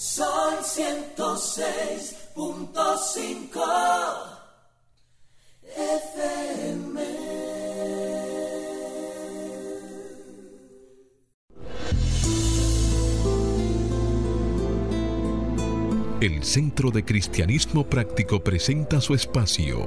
Sol 106.5 El Centro de Cristianismo Práctico presenta su espacio,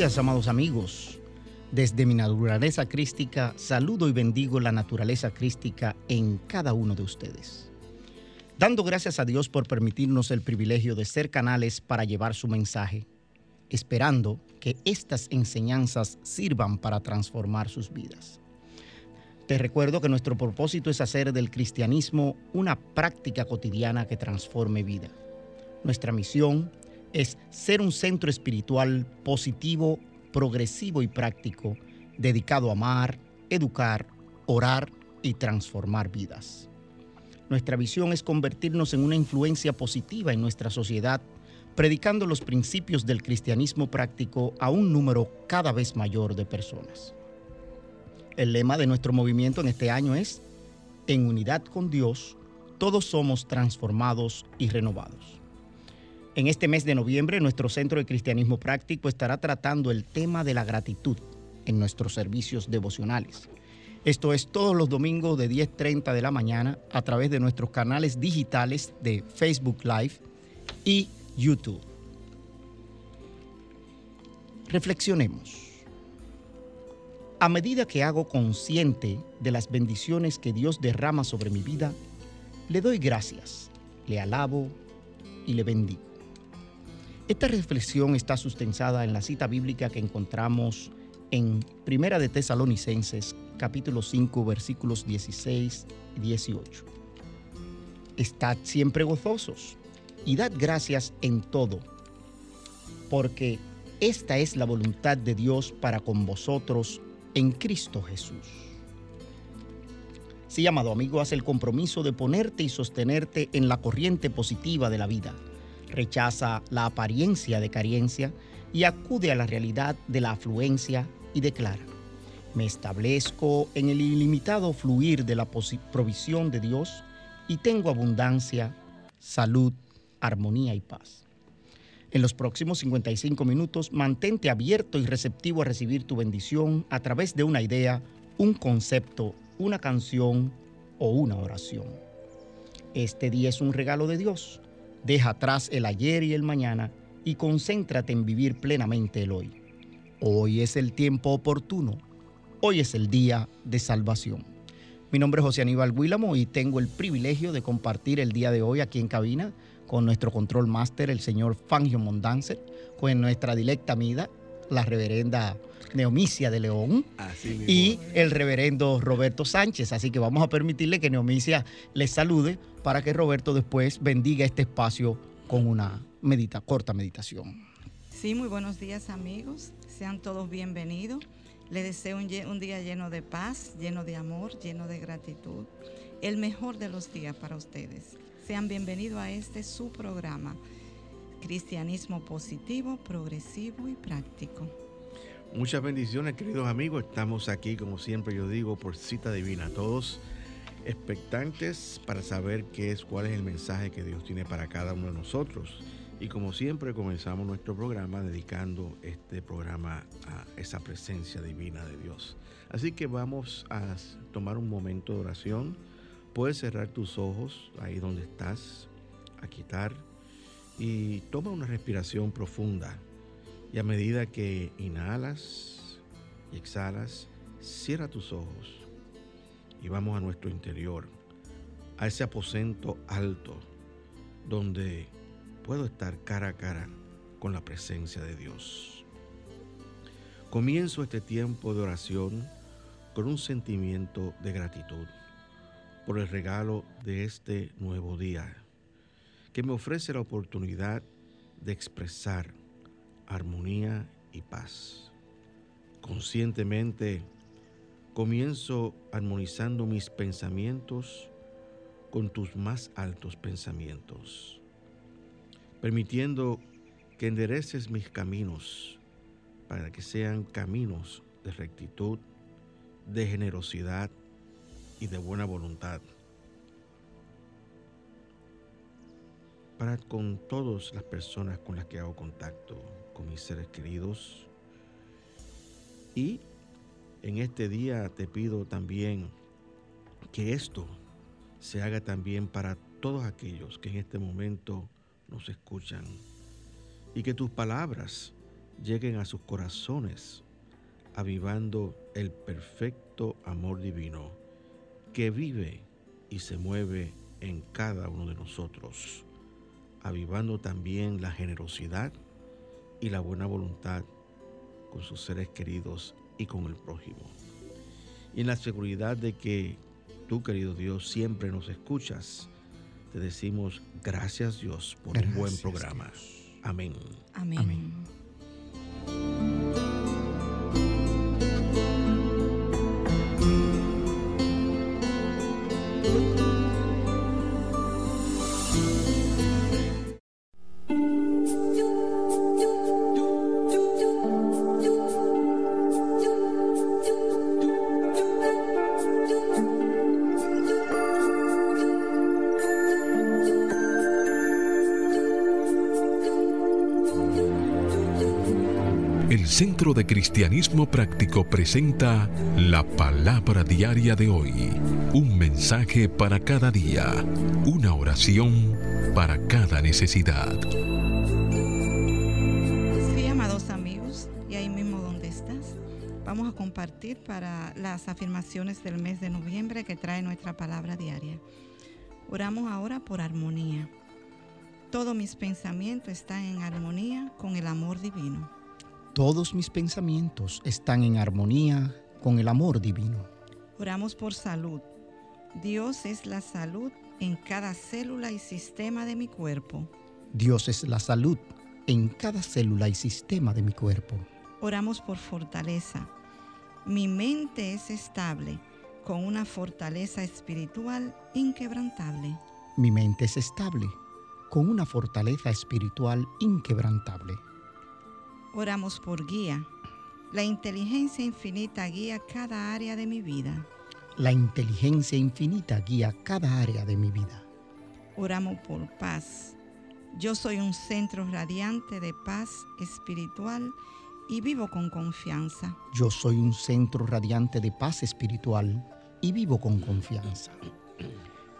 Amados amigos. Desde mi naturaleza crística, saludo y bendigo la naturaleza crística en cada uno de ustedes dando gracias a Dios por permitirnos el privilegio de ser canales para llevar su mensaje, esperando que estas enseñanzas sirvan para transformar sus vidas. Te recuerdo que nuestro propósito es hacer del cristianismo una práctica cotidiana que transforme vida. Nuestra misión es ser un centro espiritual positivo, progresivo y práctico, dedicado a amar, educar, orar y transformar vidas. Nuestra visión es convertirnos en una influencia positiva en nuestra sociedad, predicando los principios del cristianismo práctico a un número cada vez mayor de personas. El lema de nuestro movimiento en este año es, en unidad con Dios, todos somos transformados y renovados. En este mes de noviembre, nuestro Centro de Cristianismo Práctico estará tratando el tema de la gratitud en nuestros servicios devocionales. Esto es todos los domingos de 10.30 de la mañana a través de nuestros canales digitales de Facebook Live y YouTube. Reflexionemos. A medida que hago consciente de las bendiciones que Dios derrama sobre mi vida, le doy gracias, le alabo y le bendigo. Esta reflexión está sustentada en la cita bíblica que encontramos en Primera de Tesalonicenses capítulo 5 versículos 16 y 18. Estad siempre gozosos y dad gracias en todo, porque esta es la voluntad de Dios para con vosotros en Cristo Jesús. Sí, amado amigo, haz el compromiso de ponerte y sostenerte en la corriente positiva de la vida. Rechaza la apariencia de carencia y acude a la realidad de la afluencia y declara, me establezco en el ilimitado fluir de la provisión de Dios y tengo abundancia, salud, armonía y paz. En los próximos 55 minutos, mantente abierto y receptivo a recibir tu bendición a través de una idea, un concepto, una canción o una oración. Este día es un regalo de Dios. Deja atrás el ayer y el mañana y concéntrate en vivir plenamente el hoy. Hoy es el tiempo oportuno Hoy es el día de salvación. Mi nombre es José Aníbal Guílamo y tengo el privilegio de compartir el día de hoy aquí en cabina con nuestro control máster, el señor Fangio Mondanzer, con nuestra directa amiga, la reverenda Neomicia de León y el reverendo Roberto Sánchez. Así que vamos a permitirle que Neomicia les salude para que Roberto después bendiga este espacio con una medita, corta meditación. Sí, muy buenos días amigos. Sean todos bienvenidos. Le deseo un, día lleno de paz, lleno de amor, lleno de gratitud. El mejor de los días para ustedes. Sean bienvenidos a este su programa, Cristianismo Positivo, Progresivo y Práctico. Muchas bendiciones, queridos amigos. Estamos aquí, como siempre yo digo, por cita divina. Todos expectantes para saber qué es, cuál es el mensaje que Dios tiene para cada uno de nosotros. Y como siempre comenzamos nuestro programa dedicando este programa a esa presencia divina de Dios. Así que vamos a tomar un momento de oración. Puedes cerrar tus ojos ahí donde estás, a quitar y toma una respiración profunda. Y a medida que inhalas y exhalas, cierra tus ojos y vamos a nuestro interior, a ese aposento alto donde puedo estar cara a cara con la presencia de Dios. Comienzo este tiempo de oración con un sentimiento de gratitud por el regalo de este nuevo día, que me ofrece la oportunidad de expresar armonía y paz. Conscientemente comienzo armonizando mis pensamientos con tus más altos pensamientos, permitiendo que endereces mis caminos para que sean caminos de rectitud, de generosidad y de buena voluntad. Para con todas las personas con las que hago contacto, con mis seres queridos. Y en este día te pido también que esto se haga también para todos aquellos que en este momento nos escuchan y que tus palabras lleguen a sus corazones, avivando el perfecto amor divino que vive y se mueve en cada uno de nosotros, avivando también la generosidad y la buena voluntad con sus seres queridos y con el prójimo. Y en la seguridad de que tú, querido Dios, siempre nos escuchas, te decimos gracias Dios por un buen programa. Amén. Amén. Amén. De Cristianismo Práctico presenta la palabra diaria de hoy. Un mensaje para cada día. Una oración para cada necesidad. Sí, amados amigos, y ahí mismo donde estás, vamos a compartir para las afirmaciones del mes de noviembre que trae nuestra palabra diaria. Oramos ahora por armonía. Todos mis pensamientos están en armonía con el amor divino. Todos mis pensamientos están en armonía con el amor divino. Oramos por salud. Dios es la salud en cada célula y sistema de mi cuerpo. Dios es la salud en cada célula y sistema de mi cuerpo. Oramos por fortaleza. Mi mente es estable con una fortaleza espiritual inquebrantable. Mi mente es estable con una fortaleza espiritual inquebrantable. Oramos por guía. La inteligencia infinita guía cada área de mi vida. La inteligencia infinita guía cada área de mi vida. Oramos por paz. Yo soy un centro radiante de paz espiritual y vivo con confianza. Yo soy un centro radiante de paz espiritual y vivo con confianza.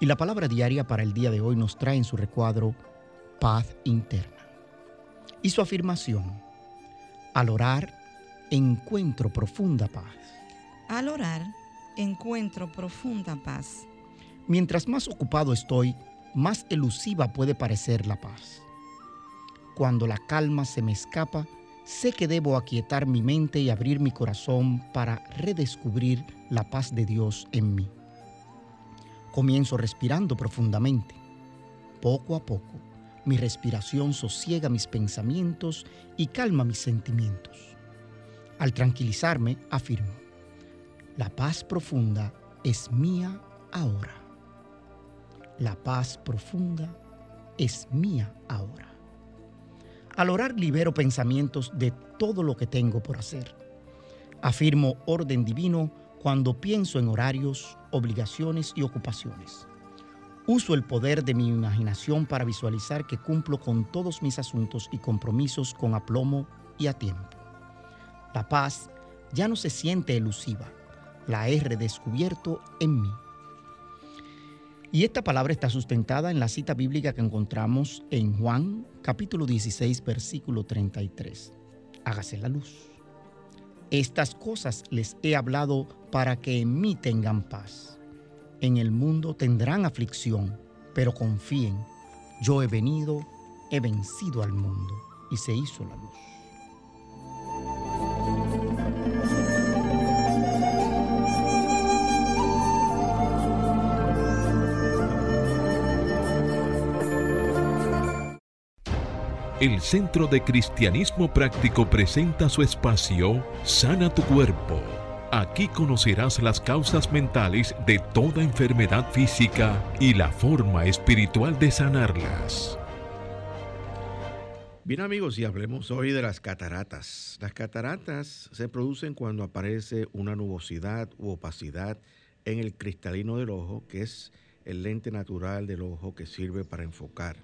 Y la palabra diaria para el día de hoy nos trae en su recuadro paz interna. Y su afirmación, al orar, encuentro profunda paz. Al orar, encuentro profunda paz. Mientras más ocupado estoy, más elusiva puede parecer la paz. Cuando la calma se me escapa, sé que debo aquietar mi mente y abrir mi corazón para redescubrir la paz de Dios en mí. Comienzo respirando profundamente. Poco a poco mi respiración sosiega mis pensamientos y calma mis sentimientos. Al tranquilizarme, afirmo, la paz profunda es mía ahora. La paz profunda es mía ahora. Al orar libero pensamientos de todo lo que tengo por hacer. Afirmo orden divino cuando pienso en horarios, obligaciones y ocupaciones. Uso el poder de mi imaginación para visualizar que cumplo con todos mis asuntos y compromisos con aplomo y a tiempo. La paz ya no se siente elusiva, la he redescubierto en mí. Y esta palabra está sustentada en la cita bíblica que encontramos en Juan capítulo 16 versículo 33. Hágase la luz. Estas cosas les he hablado para que en mí tengan paz en el mundo tendrán aflicción, pero confíen, yo he venido, he vencido al mundo. Y se hizo la luz. El Centro de Cristianismo Práctico presenta su espacio Sana tu Cuerpo Aquí conocerás las causas mentales de toda enfermedad física y la forma espiritual de sanarlas. Bien amigos, y hablemos hoy de las cataratas. Las cataratas se producen cuando aparece una nubosidad u opacidad en el cristalino del ojo, que es el lente natural del ojo que sirve para enfocar.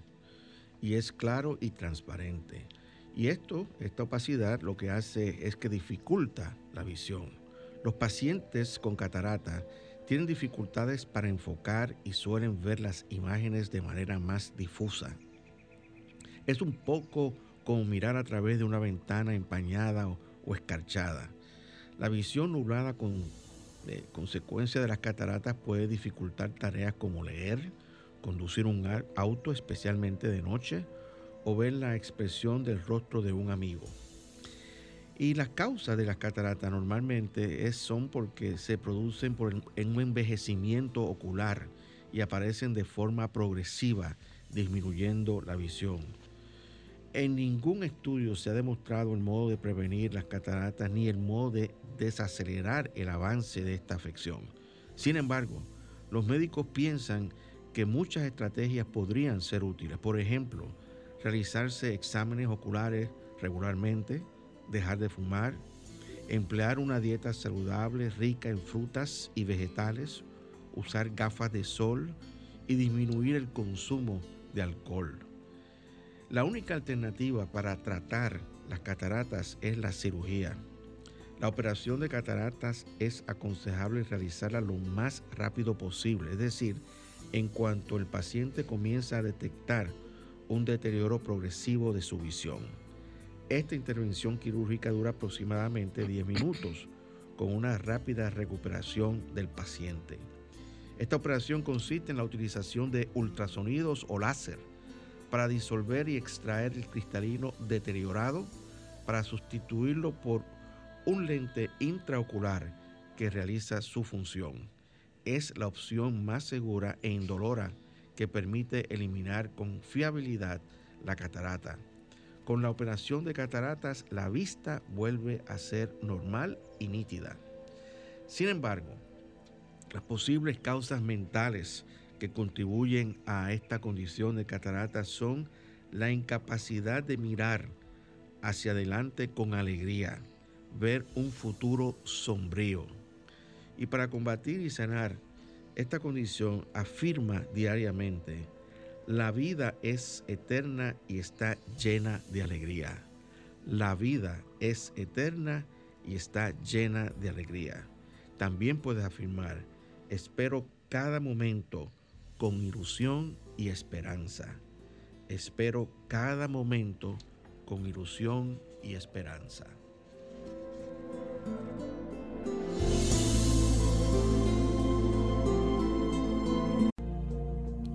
Y es claro y transparente. Y esto, esta opacidad, lo que hace es que dificulta la visión. Los pacientes con catarata tienen dificultades para enfocar y suelen ver las imágenes de manera más difusa. Es un poco como mirar a través de una ventana empañada o, escarchada. La visión nublada con consecuencia de las cataratas puede dificultar tareas como leer, conducir un auto especialmente de noche o ver la expresión del rostro de un amigo. Y las causas de las cataratas normalmente es, son porque se producen en un envejecimiento ocular y aparecen de forma progresiva, disminuyendo la visión. En ningún estudio se ha demostrado el modo de prevenir las cataratas ni el modo de desacelerar el avance de esta afección. Sin embargo, los médicos piensan que muchas estrategias podrían ser útiles. Por ejemplo, realizarse exámenes oculares regularmente, dejar de fumar, emplear una dieta saludable rica en frutas y vegetales, usar gafas de sol y disminuir el consumo de alcohol. La única alternativa para tratar las cataratas es la cirugía. La operación de cataratas es aconsejable realizarla lo más rápido posible, es decir, en cuanto el paciente comienza a detectar un deterioro progresivo de su visión. Esta intervención quirúrgica dura aproximadamente 10 minutos, con una rápida recuperación del paciente. Esta operación consiste en la utilización de ultrasonidos o láser para disolver y extraer el cristalino deteriorado para sustituirlo por un lente intraocular que realiza su función. Es la opción más segura e indolora que permite eliminar con fiabilidad la catarata. Con la operación de cataratas la vista vuelve a ser normal y nítida. Sin embargo, las posibles causas mentales que contribuyen a esta condición de catarata son la incapacidad de mirar hacia adelante con alegría, ver un futuro sombrío. Y para combatir y sanar esta condición afirma diariamente, la vida es eterna y está llena de alegría. La vida es eterna y está llena de alegría. También puedes afirmar, espero cada momento con ilusión y esperanza. Espero cada momento con ilusión y esperanza.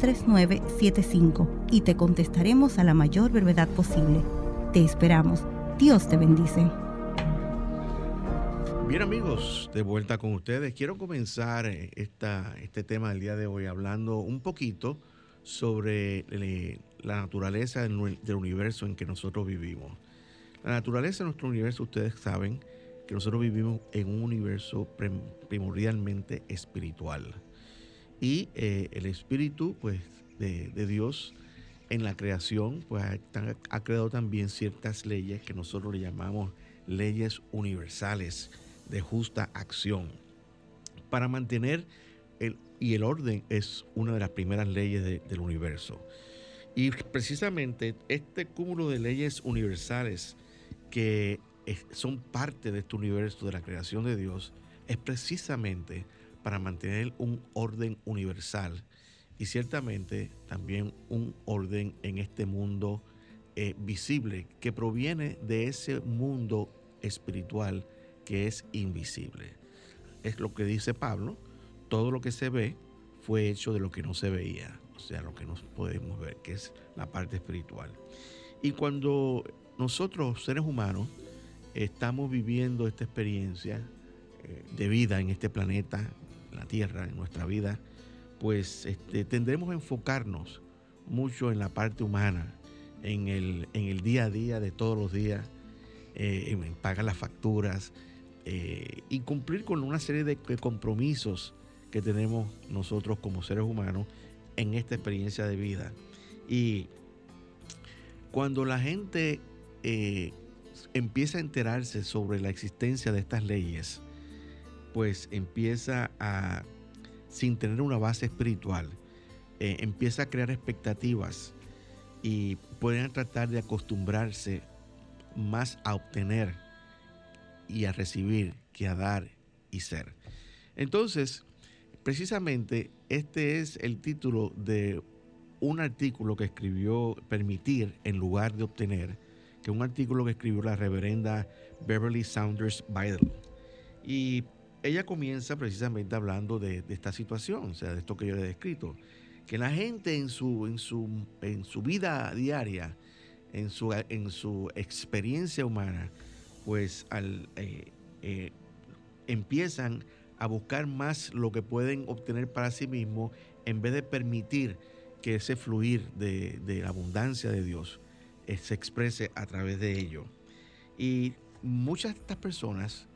809-350-3975 y te contestaremos a la mayor brevedad posible. Te esperamos. Dios te bendice. Bien amigos, de vuelta con ustedes. Quiero comenzar eh, esta, este tema del día de hoy hablando un poquito sobre eh, la naturaleza del, universo en que nosotros vivimos. La naturaleza de nuestro universo, ustedes saben que nosotros vivimos en un universo primordialmente espiritual. Y eh, el espíritu pues, de, Dios en la creación pues, ha creado también ciertas leyes que nosotros le llamamos leyes universales de justa acción. Para mantener el, y el orden es una de las primeras leyes del universo. Y precisamente este cúmulo de leyes universales que son parte de este universo de la creación de Dios es precisamente para mantener un orden universal y ciertamente también un orden en este mundo eh, visible que proviene de ese mundo espiritual que es invisible. Es lo que dice Pablo, todo lo que se ve fue hecho de lo que no se veía, o sea, lo que no podemos ver, que es la parte espiritual. Y cuando nosotros, seres humanos, estamos viviendo esta experiencia eh, de vida en este planeta, la Tierra, en nuestra vida, pues este, tendremos a enfocarnos mucho en la parte humana, en el, en el día a día de todos los días, eh, en pagar las facturas eh, y cumplir con una serie de, compromisos que tenemos nosotros como seres humanos en esta experiencia de vida. Y cuando la gente eh, empieza a enterarse sobre la existencia de estas leyes, pues empieza a, sin tener una base espiritual, empieza a crear expectativas y pueden tratar de acostumbrarse más a obtener y a recibir que a dar y ser. Entonces, precisamente este es el título de un artículo que escribió Permitir en lugar de obtener, que es un artículo que escribió la reverenda Beverly Saunders Bidle. Y ella comienza precisamente hablando de, esta situación, o sea, de esto que yo le he descrito que la gente en su, en su, en su vida diaria, en su, en su experiencia humana, pues al, eh, eh, empiezan a buscar más lo que pueden obtener para sí mismos en vez de permitir que ese fluir de, de la abundancia de Dios eh, se exprese a través de ello. Y muchas de estas personas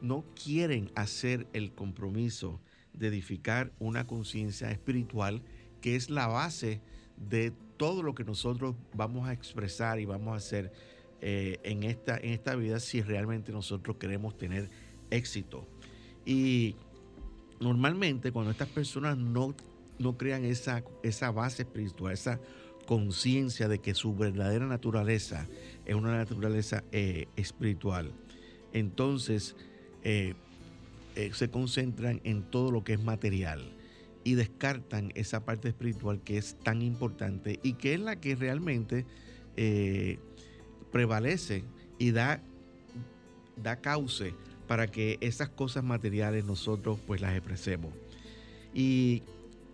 no quieren hacer el compromiso de edificar una conciencia espiritual que es la base de todo lo que nosotros vamos a expresar y vamos a hacer eh, en, esta, en esta vida si realmente nosotros queremos tener éxito. Y normalmente cuando estas personas no, no crean esa, esa base espiritual, esa conciencia de que su verdadera naturaleza es una naturaleza eh, espiritual, entonces eh, se concentran en todo lo que es material y descartan esa parte espiritual que es tan importante y que es la que realmente eh, prevalece y da, da cauce para que esas cosas materiales nosotros pues las expresemos. Y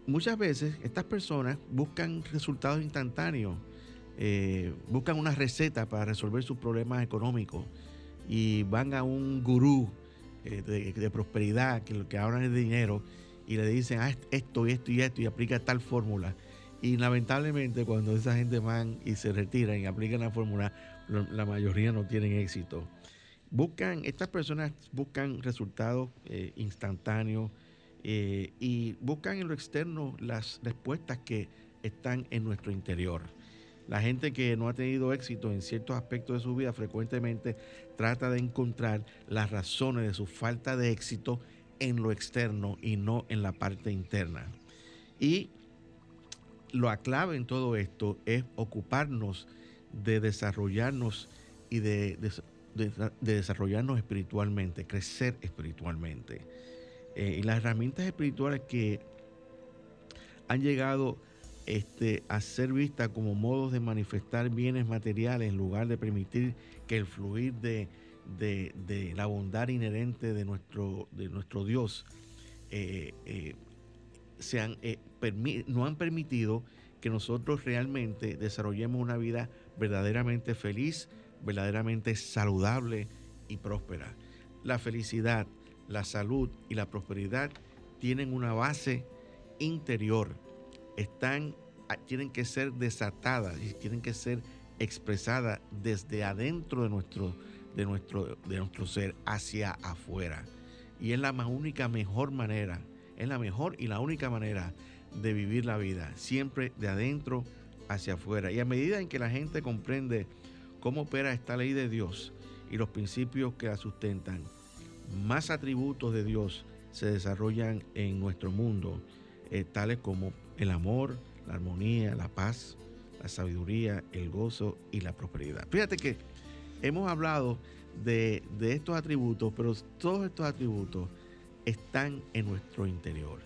muchas veces estas personas buscan resultados instantáneos, eh, buscan una receta para resolver sus problemas económicos y van a un gurú eh, de, prosperidad que lo que hablan es dinero y le dicen ah, esto y esto y esto y aplica tal fórmula. Y lamentablemente cuando esa gente van y se retiran y aplican la fórmula, la mayoría no tienen éxito. Buscan, estas personas buscan resultados eh, instantáneos eh, y buscan en lo externo las respuestas que están en nuestro interior. La gente que no ha tenido éxito en ciertos aspectos de su vida frecuentemente trata de encontrar las razones de su falta de éxito en lo externo y no en la parte interna. Y lo clave en todo esto es ocuparnos de desarrollarnos y de, desarrollarnos espiritualmente, crecer espiritualmente. Eh, y las herramientas espirituales que han llegado este, a ser vistas como modos de manifestar bienes materiales en lugar de permitir que el fluir de, de, la bondad inherente de nuestro, de nuestro Dios, eh, eh, eh, no han permitido que nosotros realmente desarrollemos una vida verdaderamente feliz, verdaderamente saludable y próspera. La felicidad, la salud y la prosperidad tienen una base interior, están, ah, tienen que ser desatadas y tienen que ser expresadas desde adentro de nuestro de nuestro, de nuestro ser hacia afuera. Y es la más única, mejor manera, es la mejor y la única manera de vivir la vida, siempre de adentro hacia afuera. Y a medida en que la gente comprende cómo opera esta ley de Dios y los principios que la sustentan, más atributos de Dios se desarrollan en nuestro mundo, eh, tales como el amor, la armonía, la paz, la sabiduría, el gozo y la prosperidad. Fíjate que hemos hablado de, estos atributos, pero todos estos atributos están en nuestro interior.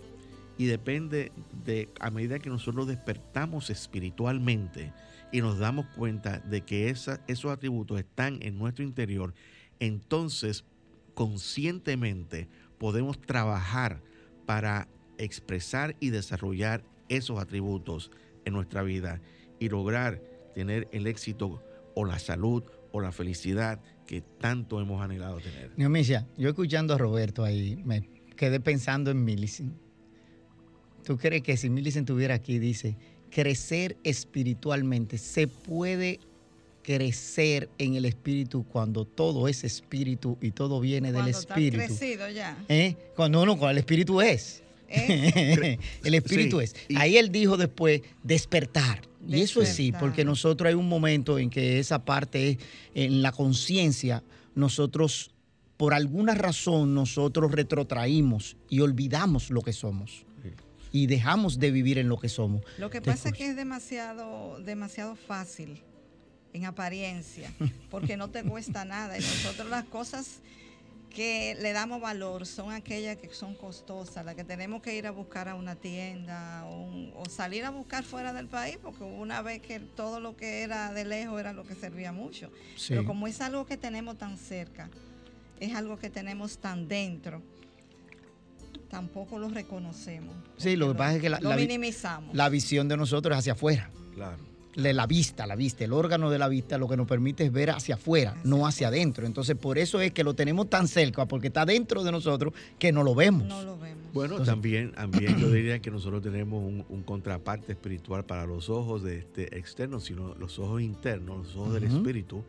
Y depende de, a medida que nosotros despertamos espiritualmente y nos damos cuenta de que esa, esos atributos están en nuestro interior, entonces conscientemente podemos trabajar para expresar y desarrollar esos atributos en nuestra vida y lograr tener el éxito o la salud o la felicidad que tanto hemos anhelado tener. Neomicia, yo escuchando a Roberto ahí, me quedé pensando en Millicent. ¿Tú crees que si Millicent estuviera aquí, dice, crecer espiritualmente, se puede crecer en el espíritu cuando todo es espíritu y todo viene del espíritu? Está crecido ya. ¿Eh? Cuando no, cuando el espíritu es. ¿Eh? el espíritu Sí, es. y- Ahí él dijo después despertar. Y eso es sí, porque nosotros hay un momento en que esa parte es en la conciencia, nosotros, por alguna razón, nosotros retrotraímos y olvidamos lo que somos. Y dejamos de vivir en lo que somos. Lo que pasa es que es demasiado, demasiado fácil en apariencia, porque no te cuesta nada. Y nosotros las cosas que le damos valor son aquellas que son costosas, las que tenemos que ir a buscar a una tienda o, un- o salir a buscar fuera del país, porque una vez que todo lo que era de lejos era lo que servía mucho. Sí. Pero como es algo que tenemos tan cerca, es algo que tenemos tan dentro, tampoco lo reconocemos. Sí, lo que pasa es que la- lo la vi- minimizamos. La visión de nosotros es hacia afuera. Claro. La vista, la vista, el órgano de la vista lo que nos permite es ver hacia afuera, no hacia adentro. Entonces, por eso es que lo tenemos tan cerca, porque está dentro de nosotros que no lo vemos. no lo vemos. Bueno, Entonces- también, también yo diría que nosotros tenemos un, un contraparte espiritual para los ojos de este externos, sino los ojos internos, los ojos del espíritu,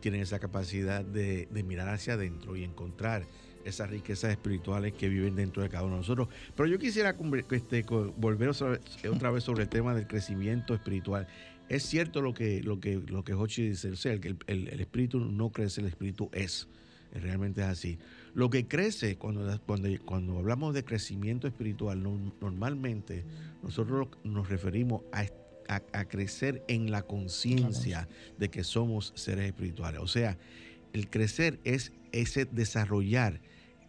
tienen esa capacidad de, de mirar hacia adentro y encontrar esas riquezas espirituales que viven dentro de cada uno de nosotros. Pero yo quisiera este, volver otra vez sobre el tema del crecimiento espiritual. Es cierto lo que, lo que, lo que Hochi dice, o sea, que el, el- el espíritu no crece, el espíritu es. Realmente es así. Lo que crece, cuando, cuando, cuando hablamos de crecimiento espiritual, no- normalmente nosotros nos referimos a, a- a crecer en la conciencia de que somos seres espirituales. O sea, el crecer es ese desarrollar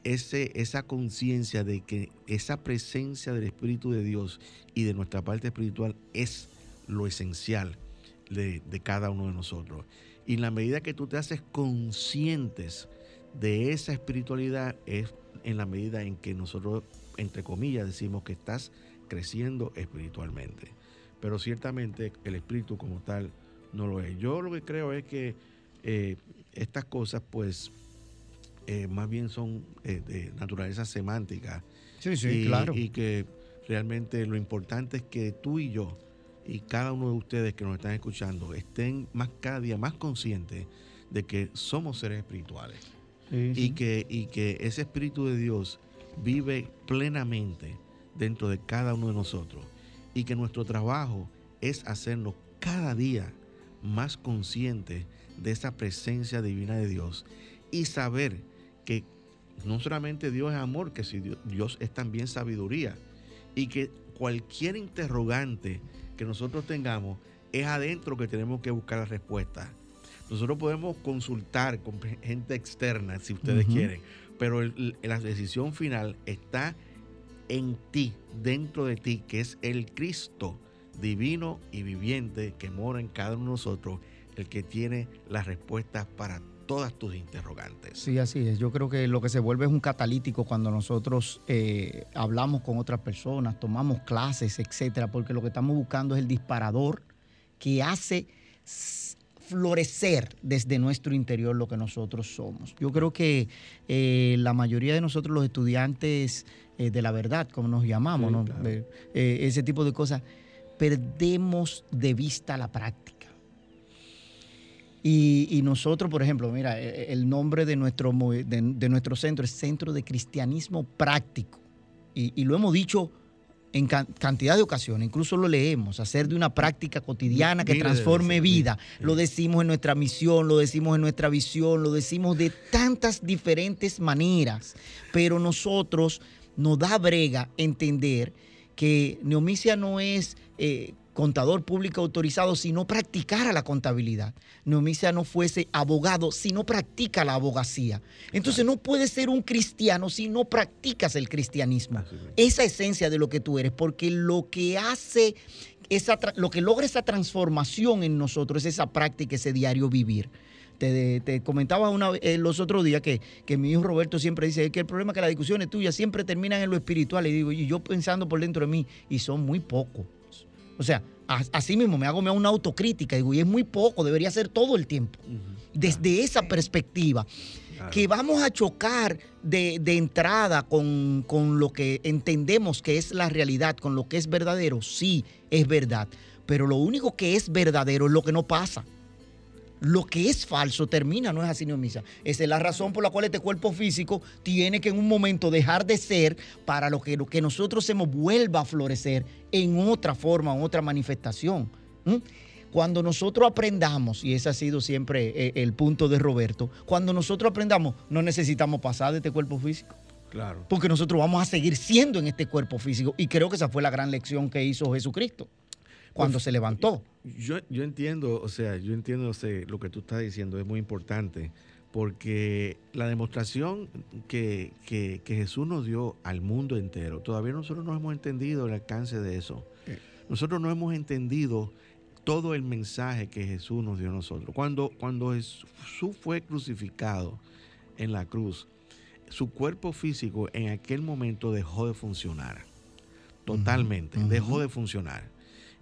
ese, esa conciencia de que esa presencia del Espíritu de Dios y de nuestra parte espiritual es lo esencial de, de cada uno de nosotros. Y en la medida que tú te haces conscientes de esa espiritualidad, es en la medida en que nosotros, entre comillas, decimos que estás creciendo espiritualmente. Pero ciertamente el espíritu como tal no lo es. Yo lo que creo es que eh, estas cosas, pues, eh, más bien son eh, de naturaleza semántica. Sí, sí, y, claro. y que realmente lo importante es que tú y yo y cada uno de ustedes que nos están escuchando estén más cada día más conscientes de que somos seres espirituales. Sí, y sí. que, y que ese Espíritu de Dios vive plenamente dentro de cada uno de nosotros. Y que nuestro trabajo es hacernos cada día más conscientes de esa presencia divina de Dios. Y saber que no solamente Dios es amor, que si Dios, Dios es también sabiduría. Y que cualquier interrogante que nosotros tengamos es adentro que tenemos que buscar la respuesta. Nosotros podemos consultar con gente externa si ustedes quieren, pero el- la decisión final está en ti, dentro de ti, que es el Cristo divino y viviente que mora en cada uno de nosotros, el que tiene las respuestas para todas tus interrogantes. Sí, así es. Yo creo que lo que se vuelve es un catalítico cuando nosotros eh, hablamos con otras personas, tomamos clases, etcétera, porque lo que estamos buscando es el disparador que hace florecer desde nuestro interior lo que nosotros somos. Yo creo que eh, la mayoría de nosotros, los estudiantes eh, de la verdad, como nos llamamos, Sí, ¿no? claro. Eh, ese tipo de cosas, perdemos de vista la práctica. Y, y nosotros, por ejemplo, mira, eh, el nombre de nuestro, de, de nuestro centro es Centro de Cristianismo Práctico. Y, y lo hemos dicho en can- cantidad de ocasiones, incluso lo leemos, hacer de una práctica cotidiana que transforme vida. Lo decimos en nuestra misión, lo decimos en nuestra visión, lo decimos de tantas diferentes maneras. Pero nosotros nos da brega entender que Neomicia no es eh, contador público autorizado si no practicara la contabilidad. Neomisa no fuese abogado si no practica la abogacía. Entonces no puedes ser un cristiano si no practicas el cristianismo. Esa esencia de lo que tú eres, porque lo que hace, esa, lo que logra esa transformación en nosotros es esa práctica, ese diario vivir. Te, comentaba una, eh, los otros días que, que, mi hijo Roberto siempre dice que el problema es que las discusiones tuyas siempre terminan en lo espiritual. Y digo, y yo pensando por dentro de mí, y son muy pocos. O sea, así mismo me hago una autocrítica, digo, y es muy poco, debería ser todo el tiempo. Desde esa perspectiva, que vamos a chocar de, entrada con, con, lo que entendemos que es la realidad, con lo que es verdadero, sí, es verdad. Pero lo único que es verdadero es lo que no pasa lo que es falso termina, no es así, no misa. Esa es la razón por la cual este cuerpo físico tiene que en un momento dejar de ser para lo que, lo que nosotros hemos vuelva a florecer en otra forma, en otra manifestación. Cuando nosotros aprendamos, y ese ha sido siempre eh, el punto de Roberto, cuando nosotros aprendamos, no necesitamos pasar de este cuerpo físico. Claro. Porque nosotros vamos a seguir siendo en este cuerpo físico. Y creo que esa fue la gran lección que hizo Jesucristo cuando se levantó. Yo, yo entiendo, o sea, yo entiendo lo que tú estás diciendo, es muy importante, porque la demostración que, Jesús nos dio al mundo entero, todavía nosotros no hemos entendido el alcance de eso. Nosotros no hemos entendido todo el mensaje que Jesús nos dio a nosotros. Cuando, cuando Jesús fue crucificado en la cruz, su cuerpo físico en aquel momento dejó de funcionar. Totalmente, dejó de funcionar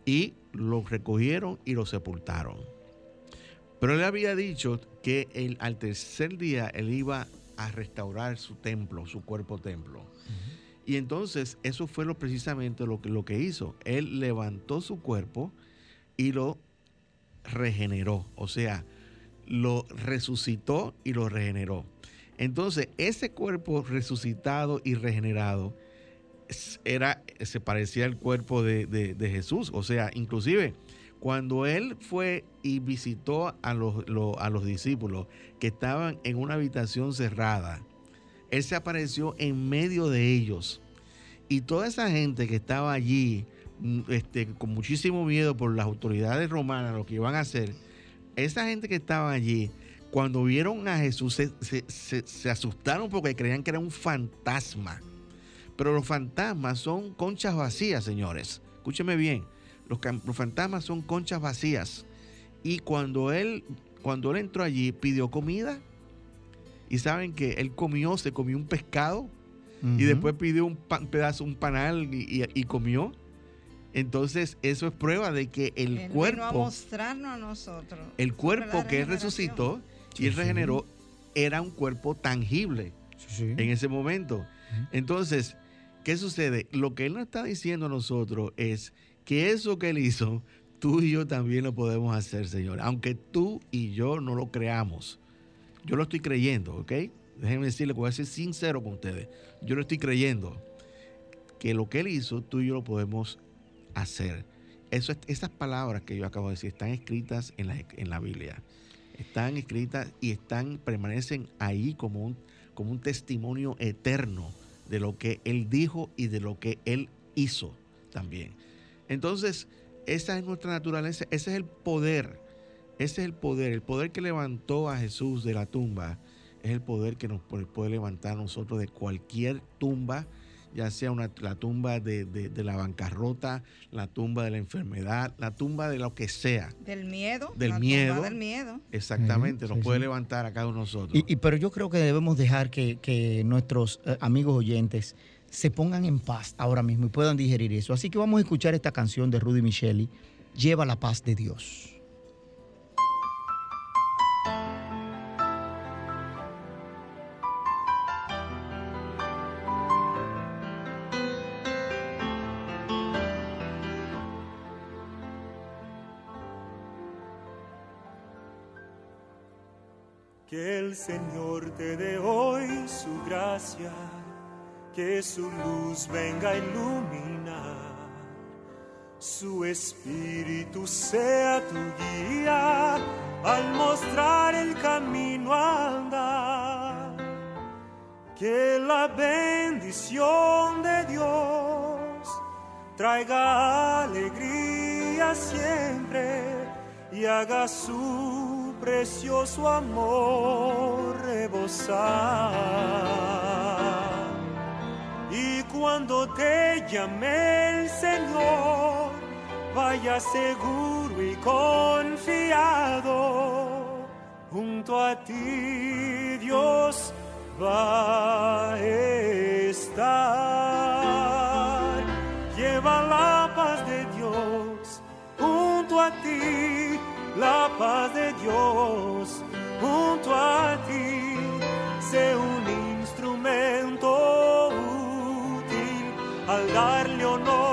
y lo recogieron y lo sepultaron. Pero él había dicho que al tercer día él iba a restaurar su templo, su cuerpo templo. Y entonces eso fue lo, precisamente lo que, lo que hizo. Él levantó su cuerpo y lo regeneró. O sea, lo resucitó y lo regeneró. Entonces, ese cuerpo resucitado y regenerado era, se parecía al cuerpo de, Jesús. O sea, inclusive cuando él fue y visitó a los, a los discípulos que estaban en una habitación cerrada, él se apareció en medio de ellos. Y toda esa gente que estaba allí, mm, este, con muchísimo miedo por las autoridades romanas, lo que iban a hacer, esa gente que estaba allí, cuando vieron a Jesús, se, se asustaron porque creían que era un fantasma. Pero los fantasmas son conchas vacías, señores. Escúcheme bien. Los, fantasmas son conchas vacías. Y cuando él, cuando él entró allí, pidió comida. Y saben que él comió, se comió un pescado. Y después pidió un, pedazo, un panal y, comió. Entonces, eso es prueba de que el cuerpo. a mostrarnos a nosotros. El cuerpo que él resucitó y él regeneró era un cuerpo tangible en ese momento. Entonces, ¿Qué sucede? Lo que Él nos está diciendo a nosotros es que eso que Él hizo, tú y yo también lo podemos hacer, Señor. Aunque tú y yo no lo creamos. Yo lo estoy creyendo, ¿ok? Déjenme decirle, voy a ser sincero con ustedes. Yo lo estoy creyendo. Que lo que Él hizo, tú y yo lo podemos hacer. Esas palabras que yo acabo de decir están escritas en la, en la Biblia. Están escritas y están, permanecen ahí como un testimonio eterno de lo que Él dijo y de lo que Él hizo también. Entonces, esa es nuestra naturaleza, ese es el poder, ese es el poder, el poder que levantó a Jesús de la tumba, es el poder que nos puede levantar a nosotros de cualquier tumba, ya sea una, la tumba de, la bancarrota, la tumba de la enfermedad, la tumba de lo que sea. Del miedo. Del miedo. del miedo. Exactamente, nos puede levantar a cada uno de nosotros. Y, pero yo creo que debemos dejar que, nuestros eh, amigos oyentes se pongan en paz ahora mismo y puedan digerir eso. Así que vamos a escuchar esta canción de Rudy Micheli, Lleva la paz de Dios. Señor te dé hoy su gracia, que su luz venga a iluminar, su espíritu sea tu guía al mostrar el camino a andar. Que la bendición de Dios traiga alegría siempre y haga su precioso amor rebosar. Y cuando te llame el Señor, vaya seguro y confiado junto a ti, Dios va a estar. Lleva la paz de Dios junto a ti, la de Dios junto a ti. Sé un instrumento útil al darle honor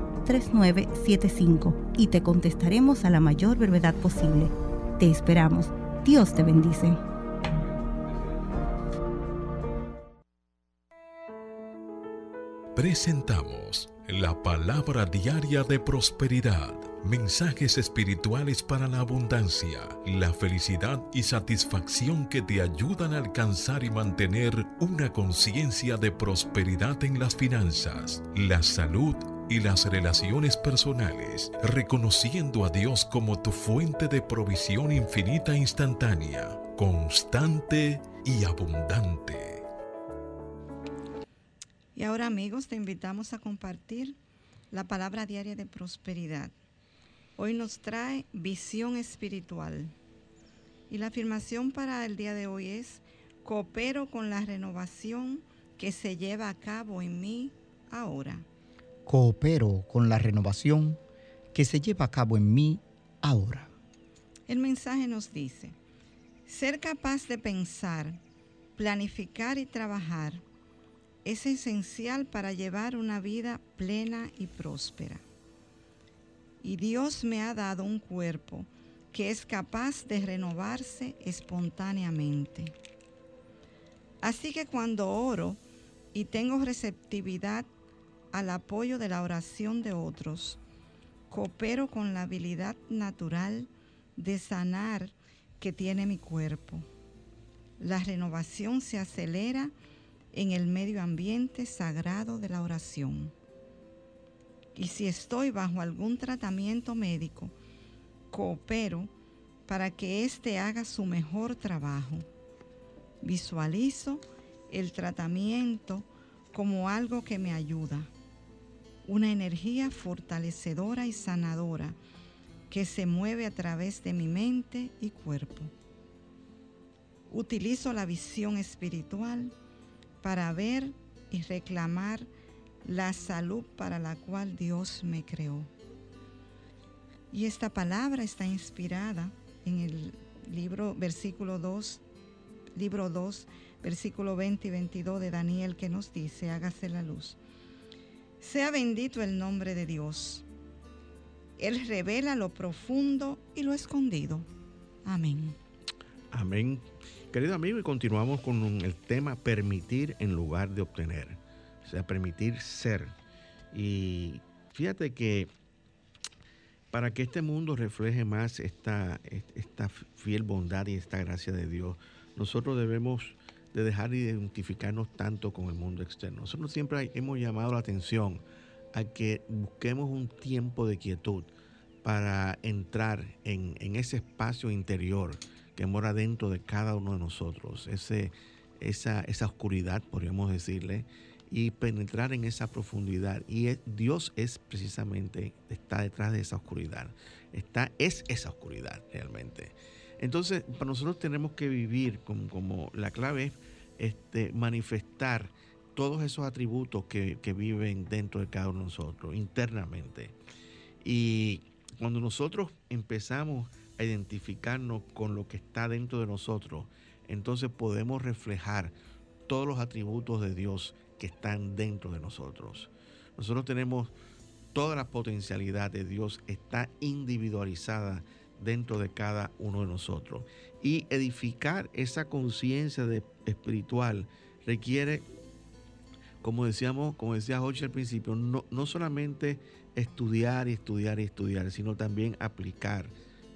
809-350-3975 y te contestaremos a la mayor brevedad posible. Te esperamos. Dios te bendice. Presentamos la palabra diaria de prosperidad, mensajes espirituales para la abundancia, la felicidad y satisfacción que te ayudan a alcanzar y mantener una conciencia de prosperidad en las finanzas, la salud y las relaciones personales, reconociendo a Dios como tu fuente de provisión infinita e instantánea, constante y abundante. Y ahora amigos, te invitamos a compartir la palabra diaria de prosperidad. Hoy nos trae visión espiritual. Y la afirmación para el día de hoy es, Coopero con la renovación que se lleva a cabo en mí ahora. Coopero con la renovación que se lleva a cabo en mí ahora. El mensaje nos dice, ser capaz de pensar, planificar y trabajar es esencial para llevar una vida plena y próspera. Y Dios me ha dado un cuerpo que es capaz de renovarse espontáneamente. Así que cuando oro y tengo receptividad al apoyo de la oración de otros, coopero con la habilidad natural de sanar que tiene mi cuerpo. La renovación se acelera en el medio ambiente sagrado de la oración. Y si estoy bajo algún tratamiento médico, coopero para que éste haga su mejor trabajo. Visualizo el tratamiento como algo que me ayuda, una energía fortalecedora y sanadora que se mueve a través de mi mente y cuerpo. Utilizo la visión espiritual para ver y reclamar la salud para la cual Dios me creó. Y esta palabra está inspirada en el libro versículo 2, libro 2, versículo 20 y 22 de Daniel que nos dice, hágase la luz. Sea bendito el nombre de Dios. Él revela lo profundo y lo escondido. Amén. Amén. Querido amigo, y continuamos con el tema permitir en lugar de obtener. O sea, permitir ser. Y fíjate que para que este mundo refleje más esta, esta fiel bondad y esta gracia de Dios, nosotros debemos de dejar de identificarnos tanto con el mundo externo. Nosotros siempre hemos llamado la atención a que busquemos un tiempo de quietud para entrar en, en ese espacio interior que mora dentro de cada uno de nosotros, ese, esa, esa oscuridad, podríamos decirle, y penetrar en esa profundidad. Y Dios es precisamente, está detrás de esa oscuridad. Está, es esa oscuridad realmente. Entonces, para nosotros tenemos que vivir como, la clave es este, manifestar todos esos atributos que, que viven dentro de cada uno de nosotros, internamente. Y cuando nosotros empezamos a identificarnos con lo que está dentro de nosotros, entonces podemos reflejar todos los atributos de Dios que están dentro de nosotros. Nosotros tenemos toda la potencialidad de Dios, está individualizada dentro de cada uno de nosotros. Y edificar esa conciencia espiritual requiere, como decíamos, como decía Jorge al principio, no, no solamente estudiar y estudiar y estudiar, sino también aplicar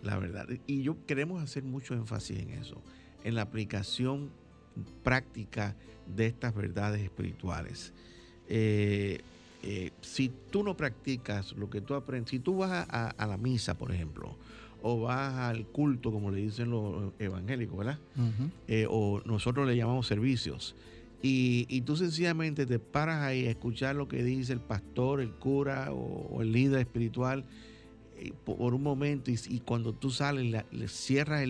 la verdad. Y yo queremos hacer mucho énfasis en eso, en la aplicación práctica de estas verdades espirituales. Eh, eh, si tú no practicas lo que tú aprendes, si tú vas a, la misa, por ejemplo, o vas al culto, como le dicen los evangélicos, ¿verdad? Eh, o nosotros le llamamos servicios, y, tú sencillamente te paras ahí a escuchar lo que dice el pastor, el cura o, el líder espiritual por un momento, y, cuando tú sales, le, cierras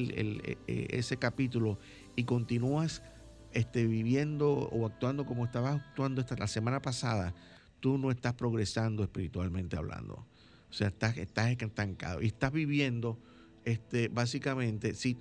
ese capítulo y continúas este, viviendo o actuando como estabas actuando esta, la semana pasada, tú no estás progresando espiritualmente hablando. O sea, estás, estás estancado y estás viviendo, este, básicamente, si,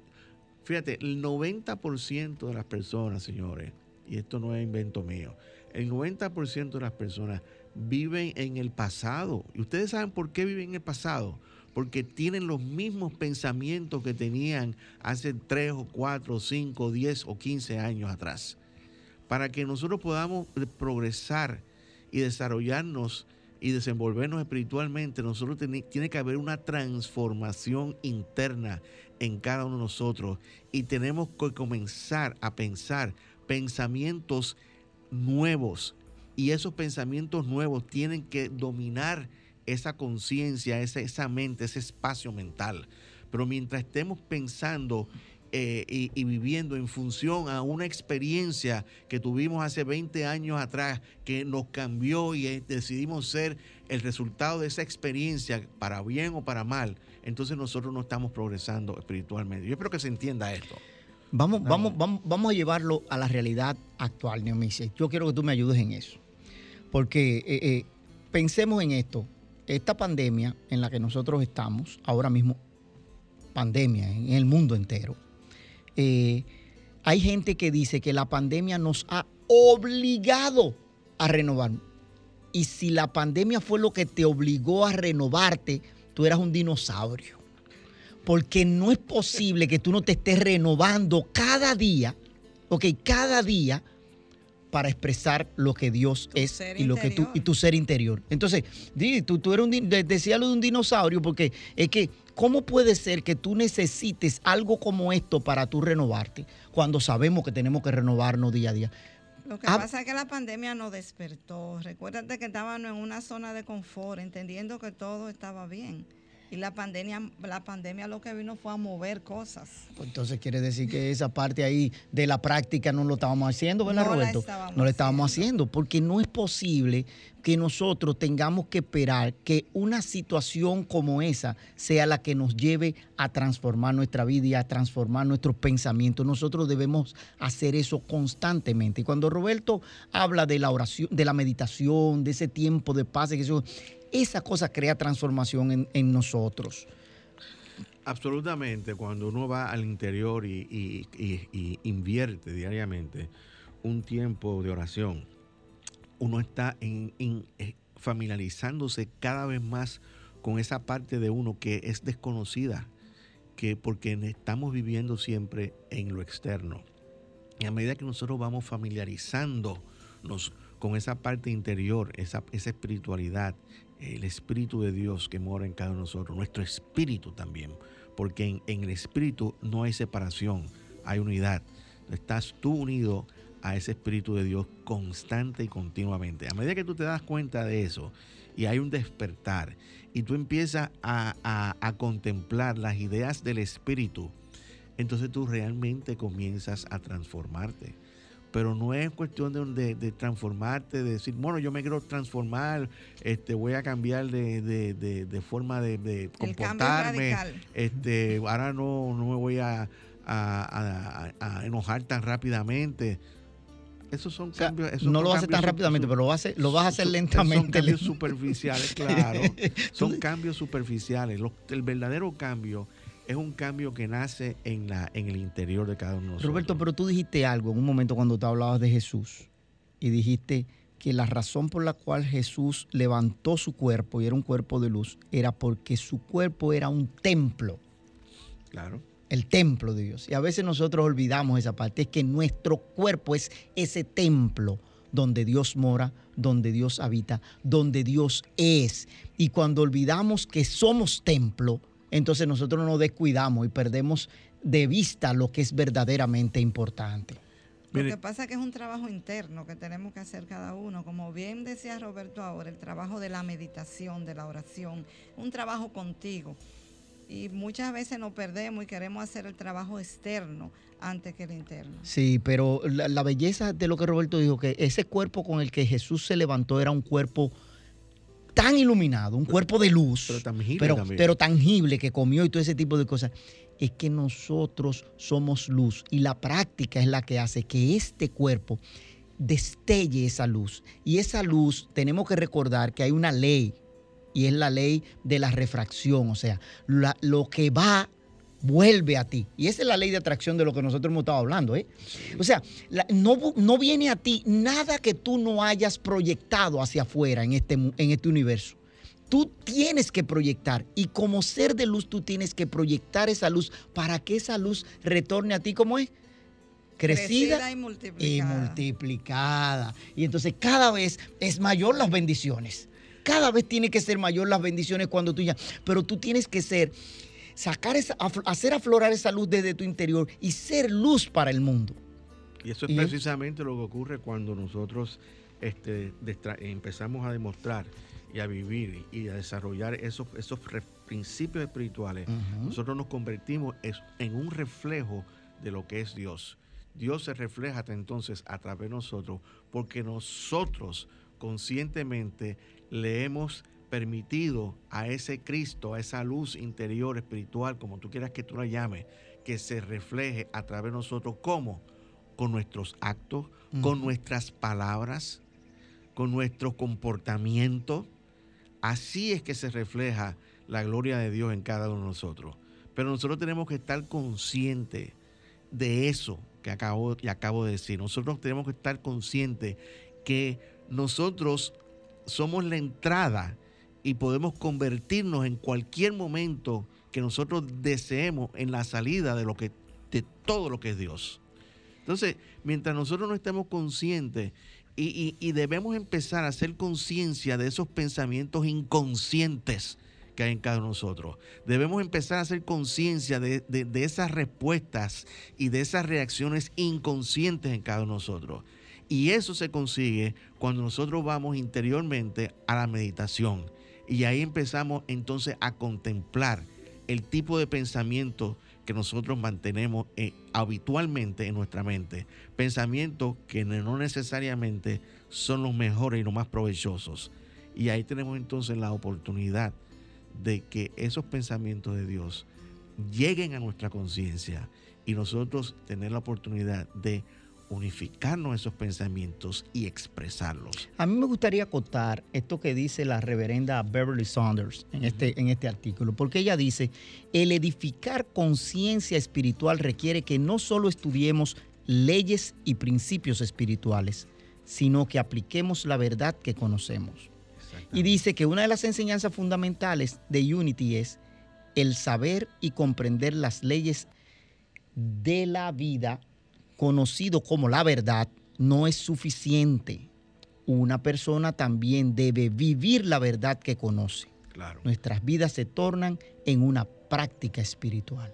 fíjate, el 90% de las personas, señores, y esto no es invento mío, el 90% de las personas viven en el pasado. ¿Y ustedes saben por qué viven en el pasado? porque tienen los mismos pensamientos que tenían hace 3 o 4 o 5 o 10 o 15 años atrás. Para que nosotros podamos progresar y desarrollarnos y desenvolvernos espiritualmente, nosotros tiene que haber una transformación interna en cada uno de nosotros y tenemos que comenzar a pensar pensamientos nuevos y esos pensamientos nuevos tienen que dominar esa conciencia, esa, esa mente, ese espacio mental. Pero mientras estemos pensando eh, y, viviendo en función a una experiencia que tuvimos hace 20 años atrás, que nos cambió y eh, decidimos ser el resultado de esa experiencia, para bien o para mal, entonces nosotros no estamos progresando espiritualmente. Yo espero que se entienda esto. Vamos, vamos, vamos, vamos a llevarlo a la realidad actual, Neomice. Yo quiero que tú me ayudes en eso. Porque eh, eh, pensemos en esto. Esta pandemia en la que nosotros estamos, ahora mismo, pandemia en el mundo entero, eh, hay gente que dice que la pandemia nos ha obligado a renovar. Y si la pandemia fue lo que te obligó a renovarte, tú eras un dinosaurio. Porque no es posible que tú no te estés renovando cada día, ok, cada día para expresar lo que Dios Tu es y lo que tú y tu ser interior. Entonces, tú, tú eres un decía lo de un dinosaurio porque es que ¿cómo puede ser que tú necesites algo como esto para tú renovarte cuando sabemos que tenemos que renovarnos día a día? Lo que Ah. pasa es que la pandemia nos despertó. Recuérdate que estábamos en una zona de confort, entendiendo que todo estaba bien. Y la pandemia, la pandemia lo que vino fue a mover cosas. Pues entonces quiere decir que esa parte ahí de la práctica no lo estábamos haciendo, ¿verdad, No la Roberto? estábamos no lo estábamos haciendo, porque no es posible que nosotros tengamos que esperar que una situación como esa sea la que nos lleve a transformar nuestra vida y a transformar nuestros pensamientos. Nosotros debemos hacer eso constantemente. Y cuando Roberto habla de la oración, de la meditación, de ese tiempo de paz, que eso, esa cosa crea transformación en, nosotros. Absolutamente, cuando uno va al interior y, invierte diariamente un tiempo de oración, uno está eh, familiarizándose cada vez más con esa parte de uno que es desconocida, que porque estamos viviendo siempre en lo externo. Y a medida que nosotros vamos familiarizándonos con esa parte interior, esa espiritualidad, el Espíritu de Dios que mora en cada uno de nosotros, nuestro espíritu también, porque en, el espíritu no hay separación, hay unidad. Estás tú unido a ese Espíritu de Dios constante y continuamente. A medida que tú te das cuenta de eso y hay un despertar y tú empiezas a contemplar las ideas del Espíritu, entonces tú realmente comienzas a transformarte. Pero no es cuestión de, de- de transformarte, de decir, bueno, yo me quiero transformar, este, voy a cambiar de, de- de- de forma de, de El cambio es comportarme, radical. este, ahora no, no me voy a, a- a- a enojar tan rápidamente. Esos son O sea, cambios. esos no son lo vas a hacer tan rápidamente, pero lo vas a hacer, lo vas a hacer lentamente. Son cambios superficiales, claro. Son cambios superficiales. Los- el verdadero cambio es un cambio que nace en, la, en el interior de cada uno de nosotros. Roberto, pero tú dijiste algo en un momento cuando tú hablabas de Jesús y dijiste que la razón por la cual Jesús levantó su cuerpo y era un cuerpo de luz era porque su cuerpo era un templo, Claro. el templo de Dios. Y a veces nosotros olvidamos esa parte, es que nuestro cuerpo es ese templo donde Dios mora, donde Dios habita, donde Dios es. Y cuando olvidamos que somos templo, entonces nosotros nos descuidamos y perdemos de vista lo que es verdaderamente importante. Lo que pasa es que es un trabajo interno que tenemos que hacer cada uno. Como bien decía Roberto ahora, el trabajo de la meditación, de la oración, un trabajo contigo. Y muchas veces nos perdemos y queremos hacer el trabajo externo antes que el interno. Sí, pero la, la belleza de lo que Roberto dijo, que ese cuerpo con el que Jesús se levantó era un cuerpo tan iluminado, un cuerpo de luz, pero tangible pero, también. pero tangible que comió y todo ese tipo de cosas. Es que nosotros somos luz y la práctica es la que hace que este cuerpo destelle esa luz. Y esa luz tenemos que recordar que hay una ley y es la ley de la refracción, o sea, la- lo que va vuelve a ti. Y esa es la ley de atracción de lo que nosotros hemos estado hablando. ¿eh? O sea, la- no, no viene a ti nada que tú no hayas proyectado hacia afuera en este, en este universo. Tú tienes que proyectar y como ser de luz tú tienes que proyectar esa luz para que esa luz retorne a ti como es crecida, y y multiplicada. multiplicada. Y entonces cada vez es mayor las bendiciones. Cada vez tiene que ser mayor las bendiciones cuando tú ya. Pero tú tienes que ser, sacar esa, hacer aflorar esa luz desde tu interior y ser luz para el mundo. Y eso es Y- precisamente lo que ocurre cuando nosotros este, empezamos a demostrar y a vivir y a desarrollar esos, esos principios espirituales. Nosotros nos convertimos en un reflejo de lo que es Dios. Dios se refleja hasta entonces a través de nosotros porque nosotros conscientemente le hemos permitido a ese Cristo, a esa luz interior espiritual, como tú quieras que tú la llames, que se refleje a través de nosotros. ¿Cómo? Con nuestros actos, con nuestras palabras, con nuestro comportamiento. Así es que se refleja la gloria de Dios en cada uno de nosotros. Pero nosotros tenemos que estar conscientes de eso que acabo, y acabo de decir. Nosotros tenemos que estar conscientes que nosotros somos la entrada y podemos convertirnos en cualquier momento que nosotros deseemos en la salida de lo que de todo lo que es Dios. Entonces, mientras nosotros no estemos conscientes y, y debemos empezar a hacer conciencia de esos pensamientos inconscientes que hay en cada uno de nosotros. Debemos empezar a hacer conciencia de, esas respuestas y de esas reacciones inconscientes en cada uno de nosotros. Y eso se consigue cuando nosotros vamos interiormente a la meditación. Y ahí empezamos entonces a contemplar el tipo de pensamiento que nosotros mantenemos eh, habitualmente en nuestra mente. Pensamientos que no necesariamente son los mejores y los más provechosos. Y ahí tenemos entonces la oportunidad de que esos pensamientos de Dios lleguen a nuestra conciencia y nosotros tener la oportunidad de unificarnos esos pensamientos y expresarlos. A mí me gustaría acotar esto que dice la reverenda Beverly Saunders en este, en este artículo, porque ella dice, el edificar conciencia espiritual requiere que no solo estudiemos leyes y principios espirituales, sino que apliquemos la verdad que conocemos. Y dice que una de las enseñanzas fundamentales de Unity es el saber y comprender las leyes de la vida, conocido como la verdad, no es suficiente. Una persona también debe vivir la verdad que conoce. Nuestras vidas se tornan en una práctica espiritual.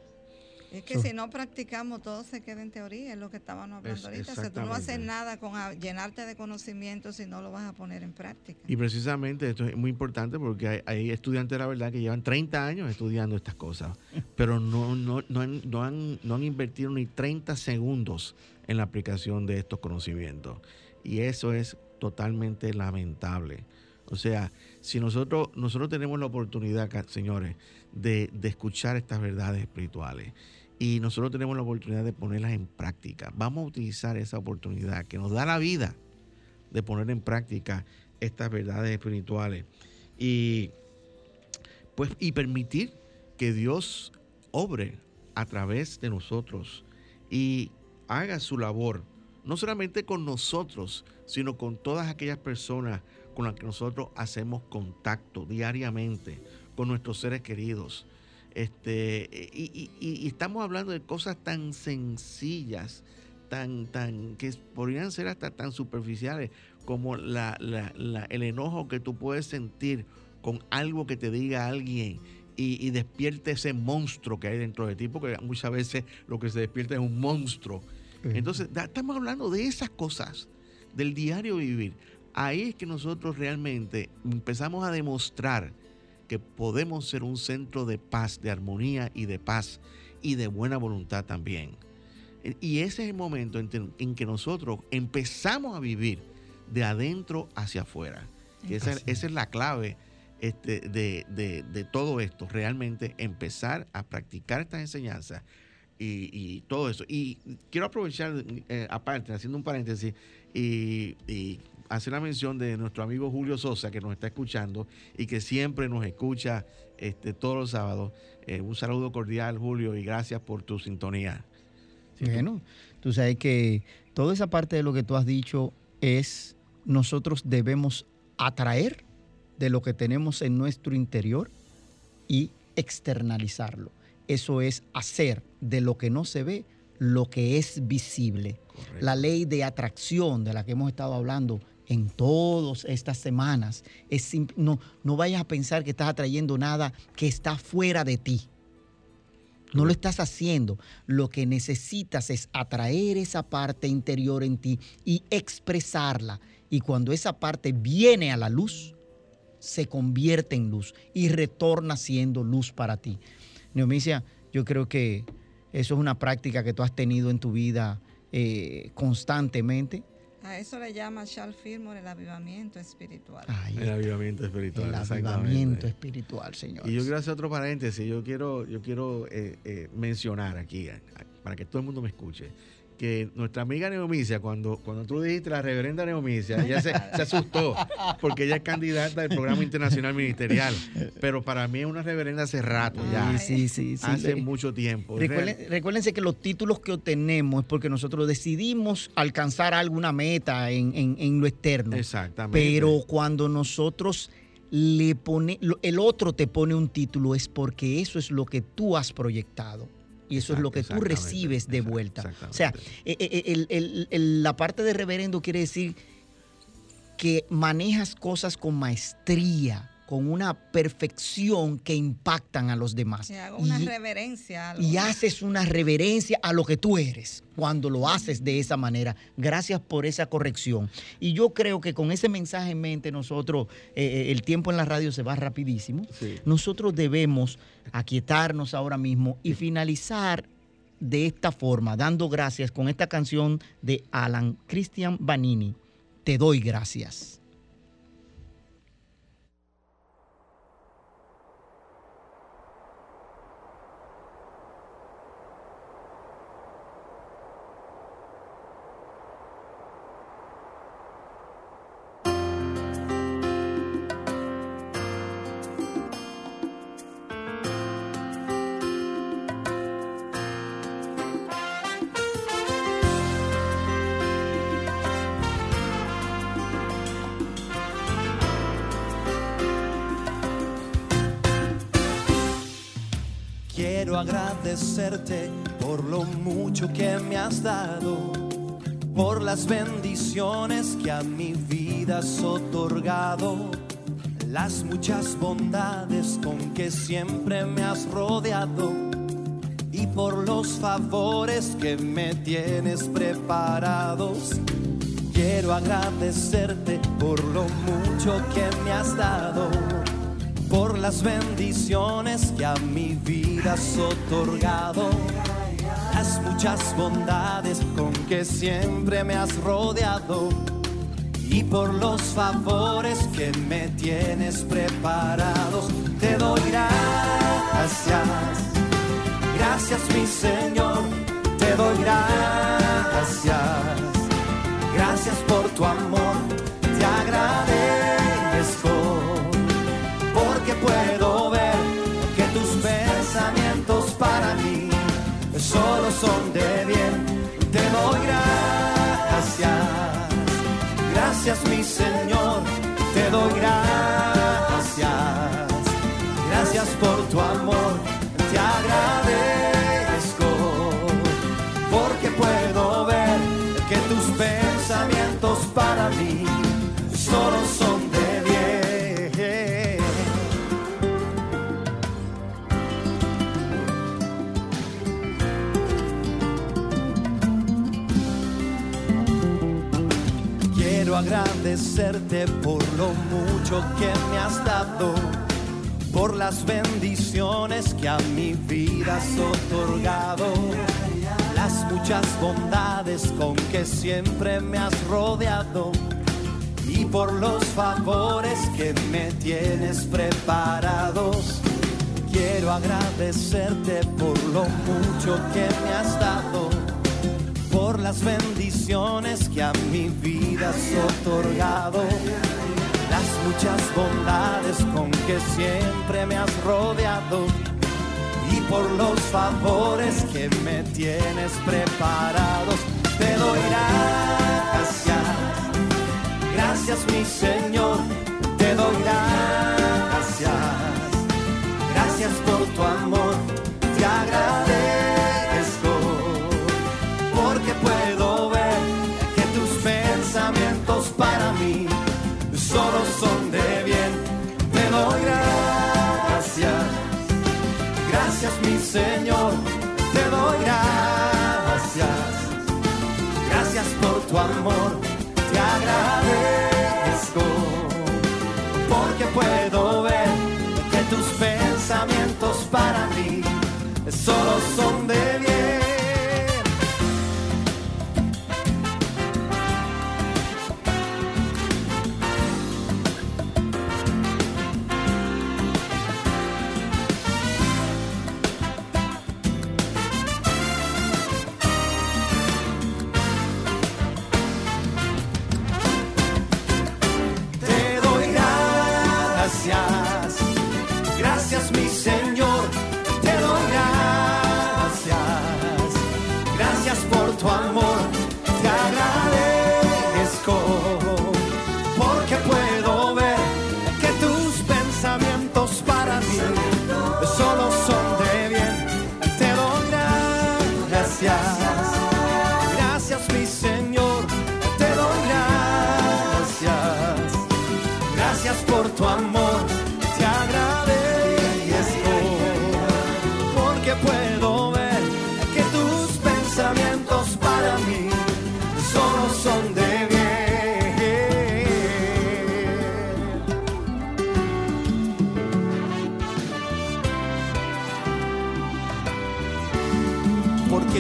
Es que si no practicamos, todo se queda en teoría, es lo que estábamos hablando ahorita. O sea, tú no haces nada con llenarte de conocimiento si no lo vas a poner en práctica. Y precisamente esto es muy importante porque hay, estudiantes, la verdad, que llevan 30 años estudiando estas cosas, pero no, no, no, han, no, han, no han invertido ni 30 segundos en la aplicación de estos conocimientos. Y eso es totalmente lamentable. O sea, si nosotros, nosotros tenemos la oportunidad, señores, de, de escuchar estas verdades espirituales y nosotros tenemos la oportunidad de ponerlas en práctica. Vamos a utilizar esa oportunidad que nos da la vida de poner en práctica estas verdades espirituales y pues y permitir que Dios obre a través de nosotros y haga su labor, no solamente con nosotros, sino con todas aquellas personas con las que nosotros hacemos contacto diariamente, con nuestros seres queridos, este, y, estamos hablando de cosas tan sencillas, tan, tan, que podrían ser hasta tan superficiales como la, el enojo que tú puedes sentir con algo que te diga alguien y, despierte ese monstruo que hay dentro de ti, porque muchas veces lo que se despierta es un monstruo. Entonces, estamos hablando de esas cosas, del diario vivir. Ahí es que nosotros realmente empezamos a demostrar que podemos ser un centro de paz, de armonía y de paz y de buena voluntad también. Y ese es el momento en, que nosotros empezamos a vivir de adentro hacia afuera. esa, es la clave este, de, todo esto, realmente empezar a practicar estas enseñanzas y, todo eso. Y quiero aprovechar, eh, aparte, haciendo un paréntesis, y, y hacer la mención de nuestro amigo Julio Sosa, que nos está escuchando y que siempre nos escucha este, todos los sábados. Eh, un saludo cordial, Julio, y gracias por tu sintonía. bueno, tú sabes que toda esa parte de lo que tú has dicho es nosotros debemos atraer de lo que tenemos en nuestro interior y externalizarlo. Eso es hacer de lo que no se ve lo que es visible. La ley de atracción de la que hemos estado hablando en todas estas semanas. No, no vayas a pensar que estás atrayendo nada que está fuera de ti. No lo estás haciendo. Lo que necesitas es atraer esa parte interior en ti y expresarla. Y cuando esa parte viene a la luz, se convierte en luz y retorna siendo luz para ti. Neomicia, yo creo que eso es una práctica que tú has tenido en tu vida eh, constantemente A eso le llama Charles Fillmore el avivamiento espiritual. El avivamiento espiritual. el avivamiento espiritual, señor. Y yo quiero hacer otro paréntesis. Yo quiero, yo quiero eh, eh, mencionar aquí, para que todo el mundo me escuche, que nuestra amiga Neomicia, cuando, cuando tú dijiste la reverenda Neomicia, ella se, se asustó, porque ella es candidata del programa internacional ministerial. Pero para mí es una reverenda hace rato ya. Sí, sí, sí. hace mucho tiempo. Recuerden- recuérdense que los títulos que obtenemos es porque nosotros decidimos alcanzar alguna meta en, en- en lo externo. Exactamente. Pero cuando nosotros le pone, el otro te pone un título es porque eso es lo que tú has proyectado. Y eso es lo que tú recibes de vuelta. O sea, eh, eh, el- el- el- la parte de reverendo quiere decir que manejas cosas con maestría, con una perfección que impactan a los demás. Que hago una Y- reverencia a y haces una reverencia a lo que tú eres cuando lo haces de esa manera. Gracias por esa corrección. Y yo creo que con ese mensaje en mente nosotros, eh, eh, el tiempo en la radio se va rapidísimo, Sí. nosotros debemos aquietarnos ahora mismo y finalizar de esta forma, dando gracias con esta canción de Alan Christian Vanini. Te doy gracias. Agradecerte por lo mucho que me has dado, por las bendiciones que a mi vida has otorgado, las muchas bondades con que siempre me has rodeado y por los favores que me tienes preparados. Quiero agradecerte por lo mucho que me has dado las bendiciones que a mi vida has otorgado, las muchas bondades con que siempre me has rodeado. Y por los favores que me tienes preparados. Te doy gracias, gracias mi Señor, te doy gracias, gracias por tu amor, gracias mi Señor, te doy gracias, agradecerte por lo mucho que me has dado, por las bendiciones que a mi vida has otorgado, las muchas bondades con que siempre me has rodeado y por los favores que me tienes preparados. Quiero agradecerte por lo mucho que me has dado por las bendiciones que a mi vida has otorgado, las muchas bondades con que siempre me has rodeado y por los favores que me tienes preparados. Te doy gracias, gracias mi Señor, te doy gracias, gracias por tu amor, Señor, te doy gracias, gracias por tu amor, te agradezco, porque puedo ver que tus pensamientos para mí solo son de bien.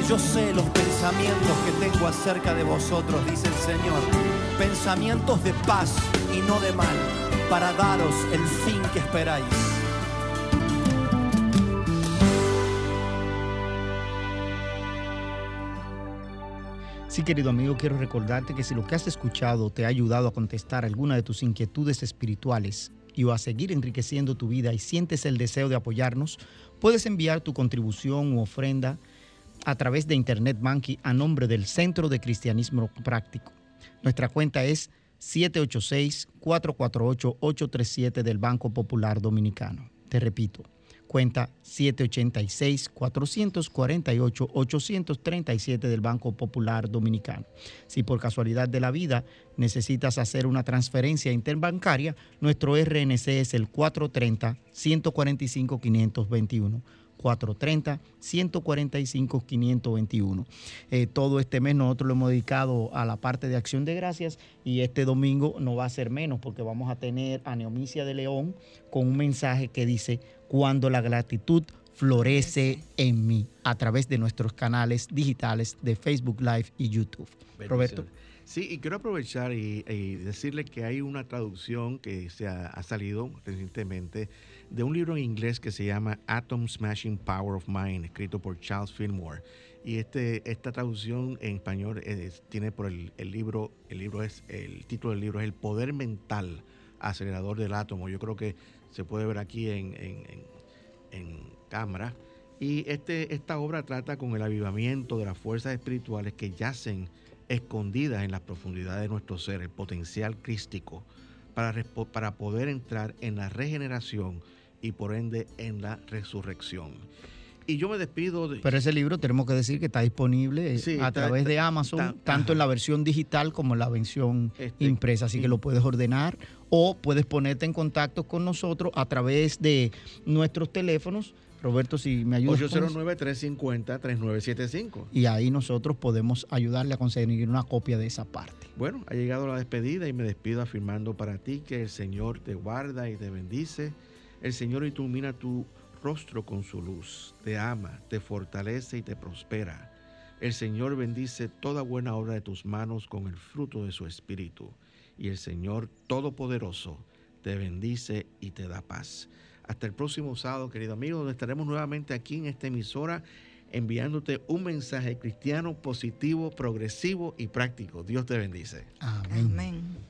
Yo sé los pensamientos que tengo acerca de vosotros, dice el Señor, pensamientos de paz y no de mal, para daros el fin que esperáis. Sí, querido amigo, quiero recordarte que si lo que has escuchado te ha ayudado a contestar alguna de tus inquietudes espirituales y o a seguir enriqueciendo tu vida y sientes el deseo de apoyarnos, puedes enviar tu contribución u ofrenda a través de Internet Banking a nombre del Centro de Cristianismo Práctico. Nuestra cuenta es 786-448-837 del Banco Popular Dominicano. Te repito, cuenta 786-448-837 del Banco Popular Dominicano. Si por casualidad de la vida necesitas hacer una transferencia interbancaria, nuestro RNC es el 430-145-521. 430-145-521. Eh, todo este mes nosotros lo hemos dedicado a la parte de acción de gracias y este domingo no va a ser menos porque vamos a tener a Neomicia de León con un mensaje que dice, cuando la gratitud florece en mí a través de nuestros canales digitales de Facebook Live y YouTube. Roberto. Sí, y quiero aprovechar y, decirle que hay una traducción que se ha, salido recientemente de un libro en inglés que se llama Atom Smashing Power of Mind, escrito por Charles Fillmore. Y este, esta traducción en español es, tiene por el, el, libro, el libro es, el título del libro es El poder mental acelerador del átomo. Yo creo que se puede ver aquí en, en, en, en cámara. Y este, esta obra trata con el avivamiento de las fuerzas espirituales que yacen escondidas en las profundidades de nuestro ser, el potencial crístico, para, para poder entrar en la regeneración y por ende en la resurrección. Y yo me despido. De... Pero ese libro tenemos que decir que está disponible Sí, a está- través de Amazon, está- tanto ajá. en la versión digital como en la versión Este, impresa, así que lo puedes ordenar o puedes ponerte en contacto con nosotros a través de nuestros teléfonos. Roberto, si me ayudas. con eso. 809-350-3975. Y ahí nosotros podemos ayudarle a conseguir una copia de esa parte. Bueno, ha llegado la despedida y me despido afirmando para ti que el Señor te guarda y te bendice. El Señor ilumina tu rostro con su luz, te ama, te fortalece y te prospera. El Señor bendice toda buena obra de tus manos con el fruto de su espíritu. Y el Señor Todopoderoso te bendice y te da paz. Hasta el próximo sábado, querido amigo, donde estaremos nuevamente aquí en esta emisora enviándote un mensaje cristiano positivo, progresivo y práctico. Dios te bendice. Amén. Amén.